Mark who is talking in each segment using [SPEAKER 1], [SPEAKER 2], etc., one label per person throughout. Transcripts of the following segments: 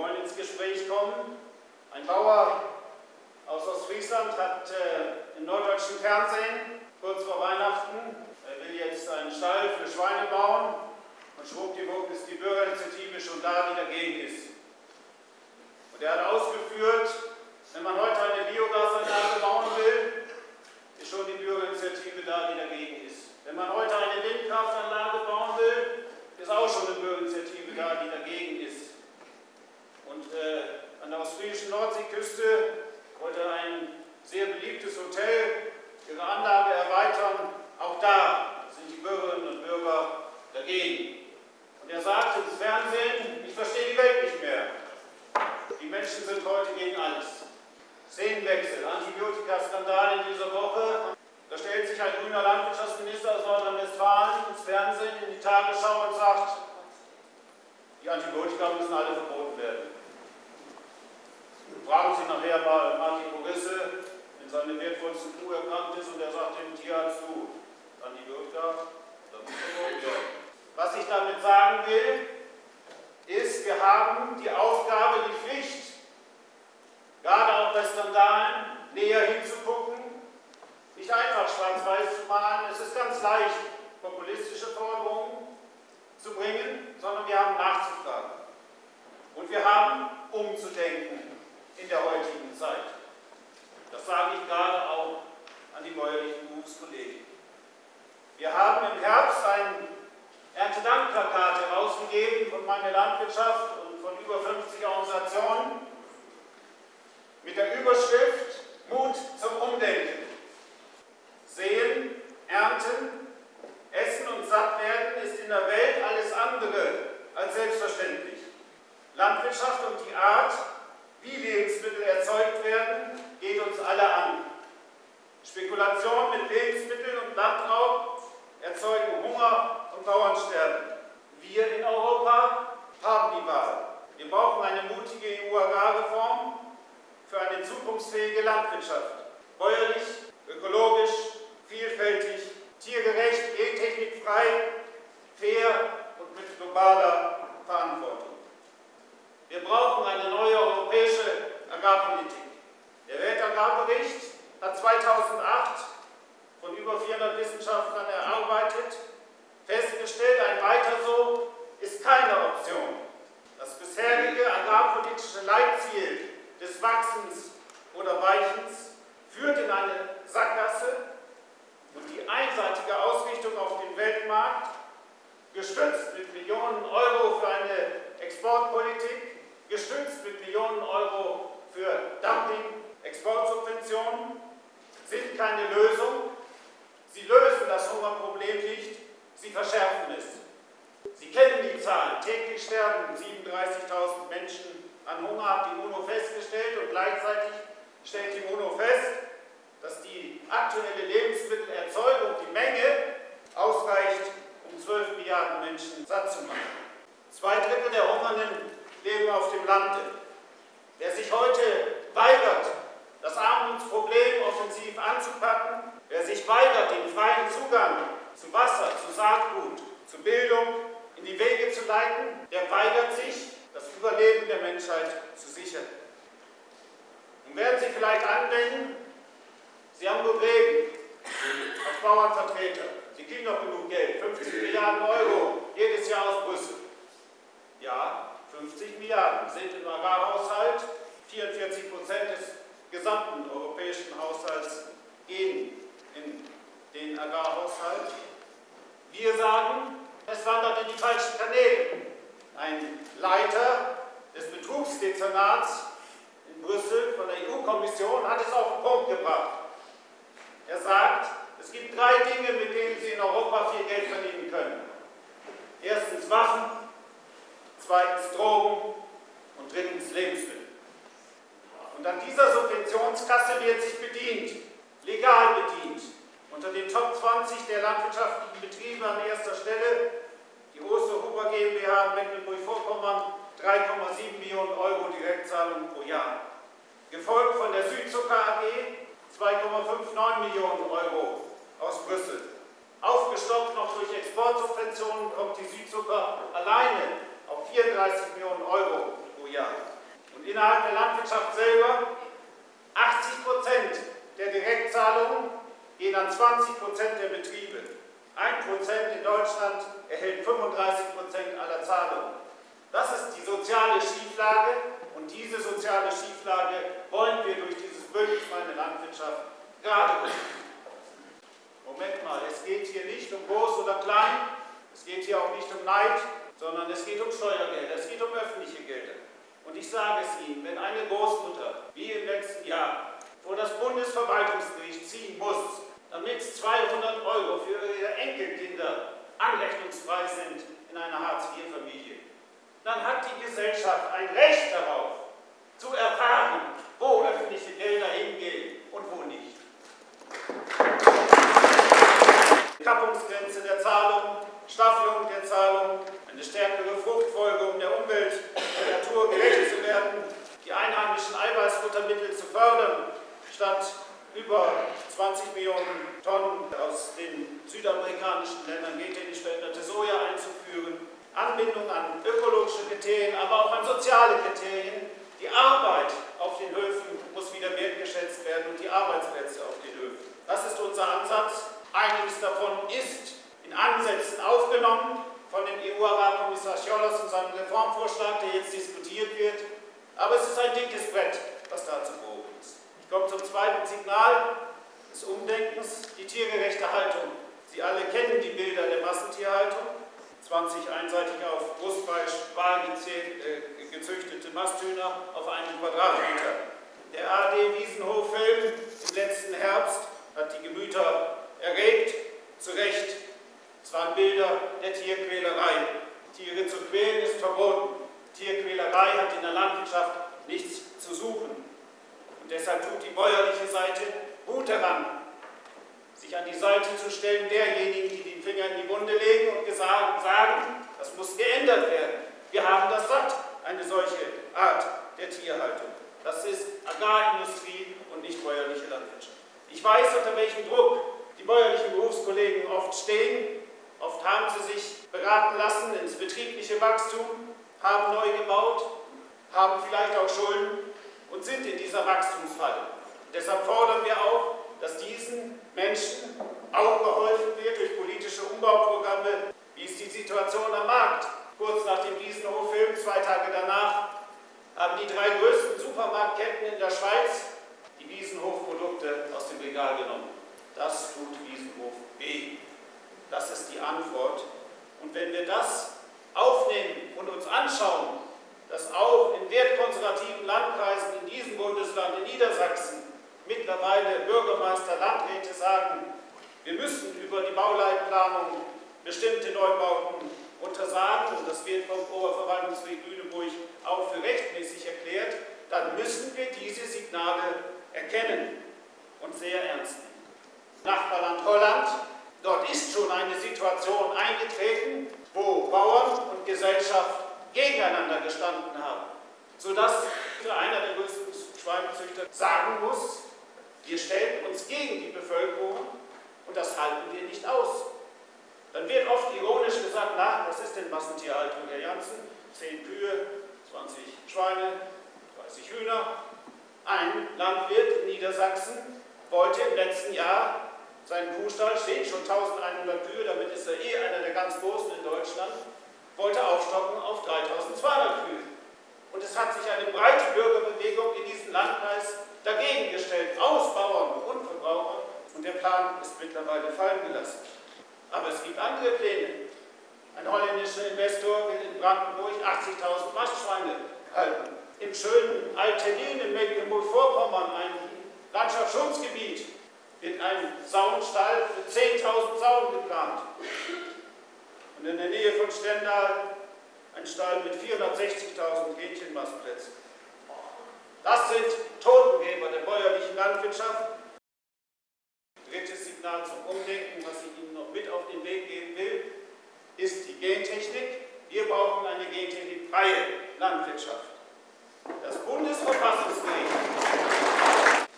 [SPEAKER 1] wollen ins Gespräch kommen. Ein Bauer aus Ostfriesland hat äh, im norddeutschen Fernsehen kurz vor Weihnachten, er will jetzt einen Stall für Schweine bauen und schwuppdiwupp ist die Bürgerinitiative schon da, die dagegen ist. Und er hat ausgeführt, wenn man heute eine Biogasanlage bauen will, ist schon die Bürgerinitiative da, die dagegen ist. Wenn man heute eine Windkraftanlage bauen will, ist auch schon eine Bürgerinitiative da, die dagegen ist. Und äh, an der ostfriesischen Nordseeküste wollte ein sehr beliebtes Hotel ihre Anlage erweitern. Auch da sind die Bürgerinnen und Bürger dagegen. Und er sagte ins Fernsehen, ich verstehe die Welt nicht mehr. Die Menschen sind heute gegen alles. Szenenwechsel, Antibiotikaskandal in dieser Woche. Da stellt sich ein grüner Landwirtschaftsminister aus Nordrhein-Westfalen ins Fernsehen, in die Tagesschau und sagt, die Antibiotika müssen alle verboten werden. Fragen Sie nachher mal Martin Borisse, wenn seine wertvollste Kuh erkrankt ist und er sagt dem Tierarzt, du, Antibiotika, das muss verboten werden. Was ich damit sagen will, ist, wir haben die Aufgabe, die Pflicht, gerade auch bei Skandalen, näher einfach schwarz-weiß zu malen. Es ist ganz leicht, populistische Forderungen zu bringen, sondern wir haben nachzufragen. Und wir haben umzudenken in der heutigen Zeit. Das sage ich gerade auch an die bäuerlichen Berufskollegen. Wir haben im Herbst ein Erntedankplakat herausgegeben von meiner Landwirtschaft und von über 50 Organisationen mit der Überschrift Mut zum Umdenken. Sehen, ernten, essen und satt werden ist in der Welt alles andere als selbstverständlich. Landwirtschaft und die Art, wie Lebensmittel erzeugt werden, geht uns alle an. Spekulation mit Lebensmitteln und Landraub erzeugen Hunger und Bauernsterben. Wir in Europa haben die Wahl. Wir brauchen eine mutige EU-Agrarreform für eine zukunftsfähige Landwirtschaft. Bäuerlich, ökologisch, vielfältig, tiergerecht, gentechnikfrei, fair und mit globaler Verantwortung. Wir brauchen eine neue europäische Agrarpolitik. Der Weltagrarbericht hat 2008 von über 400 Wissenschaftlern erarbeitet, festgestellt, ein Weiter so ist keine Option. Das bisherige agrarpolitische Leitziel des Wachsens oder Weichens führt in eine Sackgasse und die einseitige Ausrichtung auf den Weltmarkt, gestützt mit Millionen Euro für eine Exportpolitik, gestützt mit Millionen Euro für Dumping, Exportsubventionen, sind keine Lösung. Sie lösen das Hungerproblem nicht, sie verschärfen es. Sie kennen die Zahlen. Täglich sterben 37.000 Menschen an Hunger, hat die UNO festgestellt und gleichzeitig stellt die UNO fest, dass die aktuelle Lebensmittelerzeugung, die Menge, ausreicht, um 12 Milliarden Menschen satt zu machen. Zwei Drittel der Hungernden leben auf dem Lande. Wer sich heute weigert, das Armutsproblem offensiv anzupacken, wer sich weigert, den freien Zugang zu Wasser, zu Saatgut, zu Bildung in die Wege zu leiten, der weigert sich, das Überleben der Menschheit zu sichern. Nun werden Sie vielleicht andenken, Sie haben nur Reden als Bauernvertreter. Sie kriegen doch genug Geld, 50 Milliarden Euro jedes Jahr aus Brüssel. Ja, 50 Milliarden sind im Agrarhaushalt, 44 Prozent des gesamten europäischen Haushalts gehen in den Agrarhaushalt. Wir sagen, es wandert in die falschen Kanäle. Ein Leiter des Betrugsdezernats in Brüssel von der EU-Kommission hat es auf den Punkt gebracht. Er sagt, es gibt drei Dinge, mit denen Sie in Europa viel Geld verdienen können. Erstens Waffen, zweitens Drogen und drittens Lebensmittel. Und an dieser Subventionskasse wird sich bedient, legal bedient. Unter den Top 20 der landwirtschaftlichen Betriebe an erster Stelle die Osterhuber GmbH in Mecklenburg-Vorpommern 3,7 Millionen Euro Direktzahlungen pro Jahr. Gefolgt von der Südzucker AG 2,59 Millionen Euro aus Brüssel. Aufgestockt noch durch Exportsubventionen kommt die Südzucker alleine auf 34 Millionen Euro pro Jahr. innerhalb der Landwirtschaft selber. 80 Prozent der Direktzahlungen gehen an 20 Prozent der Betriebe. Ein Prozent in Deutschland erhält 35 Prozent aller Zahlungen. Das ist die soziale Schieflage und diese soziale Schieflage wollen wir durch dieses Bündnis Meine Landwirtschaft gerade Moment mal, es geht hier nicht um groß oder klein, es geht hier auch nicht um Neid, sondern es geht um Steuergelder, es geht um öffentliche Gelder. Und ich sage es Ihnen, wenn eine Großmutter, wie im letzten Jahr, vor das Bundesverwaltungsgericht ziehen muss, damit 200 Euro für ihre Enkelkinder anrechnungsfrei sind in einer Hartz-IV-Familie, dann hat die Gesellschaft ein Recht darauf, zu erfahren, wo öffentliche Gelder hingehen und wo nicht. Kappungsgrenze der Zahlung, Staffelung der Zahlung, eine stärkere Fruchtfolge, um der Umwelt, der Natur gerecht zu werden, die einheimischen Eiweißfuttermittel zu fördern, statt über 20 Millionen Tonnen aus den südamerikanischen Ländern gentechnisch veränderte Soja einzuführen, Anbindung an ökologische Kriterien, aber auch an soziale Kriterien. Die Arbeit auf den Höfen muss wieder wertgeschätzt werden und die Arbeitsplätze auf den Höfen. Das ist unser Ansatz. Einiges davon ist in Ansätzen aufgenommen von dem EU-Rat-Kommissar Scholz und seinem Reformvorschlag, der jetzt diskutiert wird. Aber es ist ein dickes Brett, was da zu bohren ist. Ich komme zum zweiten Signal des Umdenkens, die tiergerechte Haltung. Sie alle kennen die Bilder der Massentierhaltung. 20 einseitig auf Brustfleisch, Wahl äh, gezüchtete Masthühner auf einen Quadratmeter. Der AD-Wiesenhof-Film im letzten Herbst hat die Gemüter erregt, zu Recht. Es waren Bilder der Tierquälerei. Tiere zu quälen ist verboten. Tierquälerei hat in der Landwirtschaft nichts zu suchen. Und deshalb tut die bäuerliche Seite gut daran, sich an die Seite zu stellen derjenigen, die den Finger in die Wunde legen und sagen, das muss geändert werden. Wir haben das satt, eine solche Art der Tierhaltung. Das ist Agrarindustrie und nicht bäuerliche Landwirtschaft. Ich weiß, unter welchem Druck die bäuerlichen Berufskollegen oft stehen. Oft haben sie sich beraten lassen ins betriebliche Wachstum, haben neu gebaut, haben vielleicht auch Schulden und sind in dieser Wachstumsfalle. deshalb fordern wir auch, dass diesen Menschen auch geholfen wird durch politische Umbauprogramme. Wie ist die Situation am Markt? Kurz nach dem Wiesenhof-Film, zwei Tage danach, haben die drei größten Supermarktketten in der Schweiz die Wiesenhof-Produkte aus dem Regal genommen. Das tut Wiesenhof weh. Das ist die Antwort. Und wenn wir das aufnehmen und uns anschauen, dass auch in wertkonservativen Landkreisen in diesem Bundesland, in Niedersachsen, mittlerweile Bürgermeister, Landräte sagen, wir müssen über die Bauleitplanung bestimmte Neubauten untersagen, und das wird vom Oberverwaltungsgericht Lüneburg auch für rechtmäßig erklärt, dann müssen wir diese Signale erkennen und sehr ernst nehmen. Nachbarland Holland. Dort ist schon eine Situation eingetreten, wo Bauern und Gesellschaft gegeneinander gestanden haben, sodass einer der größten Schweinezüchter sagen muss, wir stellen uns gegen die Bevölkerung und das halten wir nicht aus. Dann wird oft ironisch gesagt, na, was ist denn Massentierhaltung, Herr Janssen? Zehn Kühe, 20 Schweine, 30 Hühner. Ein Landwirt in Niedersachsen wollte im letzten Jahr sein Kuhstall steht schon 1100 Kühe, damit ist er eh einer der ganz großen in Deutschland, wollte aufstocken auf 3200 Kühe. Und es hat sich eine breite Bürgerbewegung in diesem Landkreis dagegen gestellt, aus Bauern und Verbrauchern. Und der Plan ist mittlerweile fallen gelassen. Aber es gibt andere Pläne. Ein holländischer Investor will in Brandenburg 80.000 Mastschweine halten. Im schönen Altenin in Mecklenburg-Vorpommern, ein Landschaftsschutzgebiet, wird ein Saunstall für 10.000 Saunen geplant. Und in der Nähe von Stendal ein Stall mit 460.000 Hähnchenmastplätzen. Das sind Totengeber der bäuerlichen Landwirtschaft. Drittes Signal zum Umdenken, was ich Ihnen noch mit auf den Weg geben will, ist die Gentechnik. Wir brauchen eine gentechnikfreie Landwirtschaft. Das Bundesverfassungsgericht,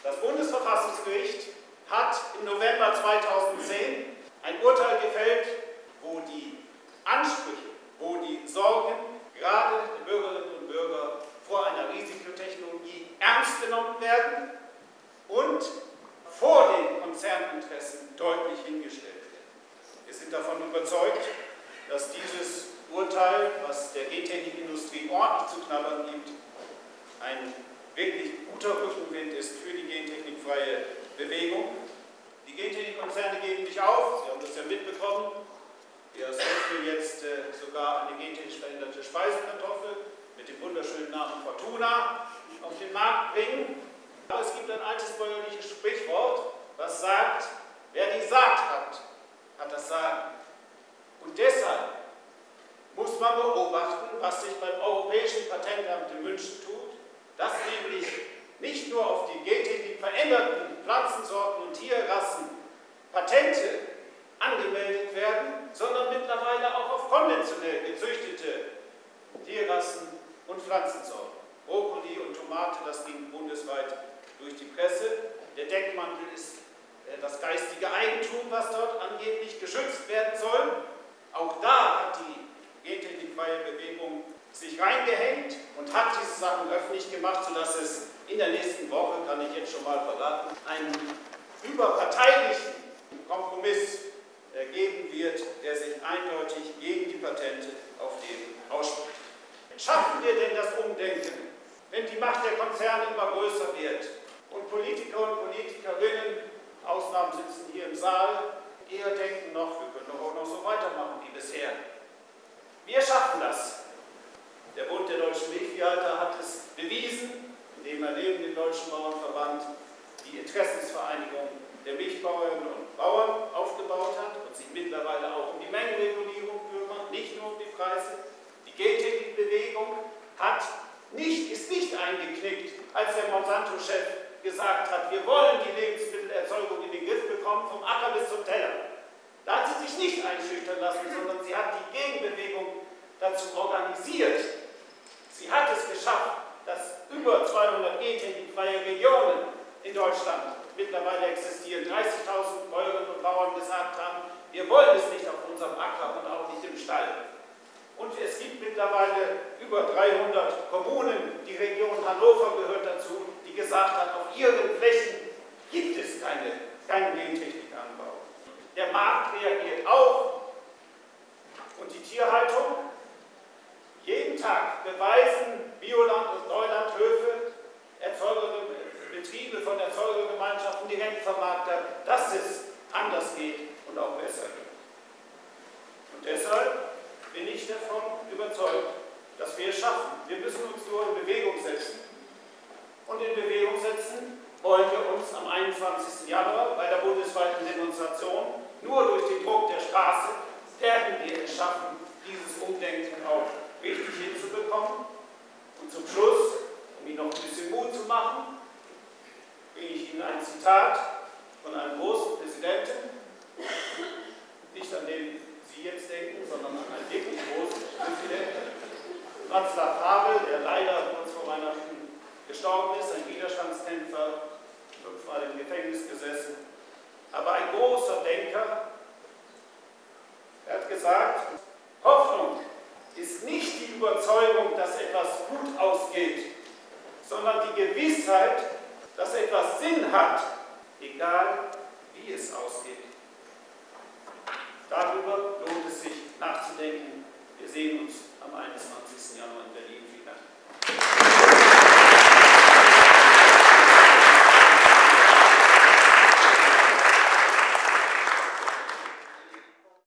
[SPEAKER 1] das Bundesverfassungsgericht hat im November 2010 ein Urteil gefällt, wo die Ansprüche, wo die Sorgen gerade der Bürgerinnen und Bürger vor einer Risikotechnik ernst genommen werden und vor den Konzerninteressen deutlich hingestellt werden. Wir sind davon überzeugt, dass dieses Urteil, was der Gentechnikindustrie ordentlich zu knabbern gibt, ein wirklich guter Rückenwind ist für die gentechnikfreie Bewegung. Die Gentechnikkonzerne geben nicht auf, Sie haben das ja mitbekommen. Wir will jetzt äh, sogar eine gentechnisch veränderte Speisekartoffel mit dem wunderschönen Namen Fortuna auf den Markt bringen. Aber es gibt ein altes bäuerliches Sprichwort, was sagt, wer die Saat hat, hat das Sagen. Und deshalb muss man beobachten, was sich beim Europäischen Patentamt in München tut, dass nämlich nicht nur auf die gentechnik veränderten Pflanzensorten und Tierrassen Patente angemeldet werden, sondern mittlerweile auch auf konventionell gezüchtete Tierrassen und Pflanzensorten. Brokkoli und Tomate, das ging bundesweit durch die Presse. Der Deckmantel ist äh, das geistige Eigentum, was dort angeblich geschützt werden soll. Auch da hat die gentechnikfreie Bewegung sich reingehängt und hat diese Sachen öffentlich gemacht, sodass es in der nächsten Woche, kann ich jetzt schon mal verraten, einen überparteilichen Kompromiss äh, geben wird, der sich eindeutig gegen die Patente auf den ausspricht. Schaffen wir denn das Umdenken, wenn die Macht der Konzerne immer größer wird und Politiker und Politikerinnen, Ausnahmen sitzen hier im Saal, eher denken noch, wir können doch auch noch so weitermachen wie bisher. Wir schaffen das. Der Bund der deutschen Milchviehhalter hat es bewiesen, indem er neben dem Deutschen Bauernverband die Interessensvereinigung der Milchbauerinnen und Bauern aufgebaut hat und sich mittlerweile auch um die Mengenregulierung kümmert, nicht nur um die Preise. Die Gentechnikbewegung hat nicht, ist nicht eingeknickt, als der Monsanto-Chef gesagt hat, wir wollen die Lebensmittelerzeugung in den Griff bekommen, vom Acker bis zum Teller. Da hat sie sich nicht einschüchtern lassen, sondern sie hat die Gegenbewegung dazu organisiert. Sie hat es geschafft, dass über 200 gentechnikfreie Regionen in Deutschland mittlerweile existieren. 30.000 Bäuerinnen und Bauern gesagt haben, wir wollen es nicht auf unserem Acker und auch nicht im Stall. Und es gibt mittlerweile über 300 Kommunen, die Region Hannover gehört dazu, die gesagt hat, auf ihren Flächen gibt es keine, keinen Gentechnikanbau. Der Markt reagiert auch und die Tierhaltung. Jeden Tag beweisen Bioland- und Neulandhöfe, Betriebe von Erzeugergemeinschaften, Direktvermarkter, dass es anders geht und auch besser geht. Und deshalb bin ich davon überzeugt, dass wir es schaffen. Wir müssen uns nur in Bewegung setzen. Und in Bewegung setzen wollen wir uns am 21. Januar bei der bundesweiten Demonstration nur durch den Druck der Straße werden wir es schaffen, dieses Umdenken auch richtig hinzubekommen. Und zum Schluss, um Ihnen noch ein bisschen Mut zu machen, bringe ich Ihnen ein Zitat von einem großen Präsidenten, nicht an den Sie jetzt denken, sondern an einen wirklich großen Präsidenten, Václav Havel, der leider kurz vor Weihnachten gestorben ist, ein Widerstandskämpfer, fünfmal im Gefängnis gesessen, aber ein großer Denker. Er hat gesagt, Hoffnung ist nicht die Überzeugung, dass etwas gut ausgeht, sondern die Gewissheit, dass etwas Sinn hat, egal wie es ausgeht. Darüber lohnt es sich nachzudenken. Wir sehen uns am 21. Januar in Berlin.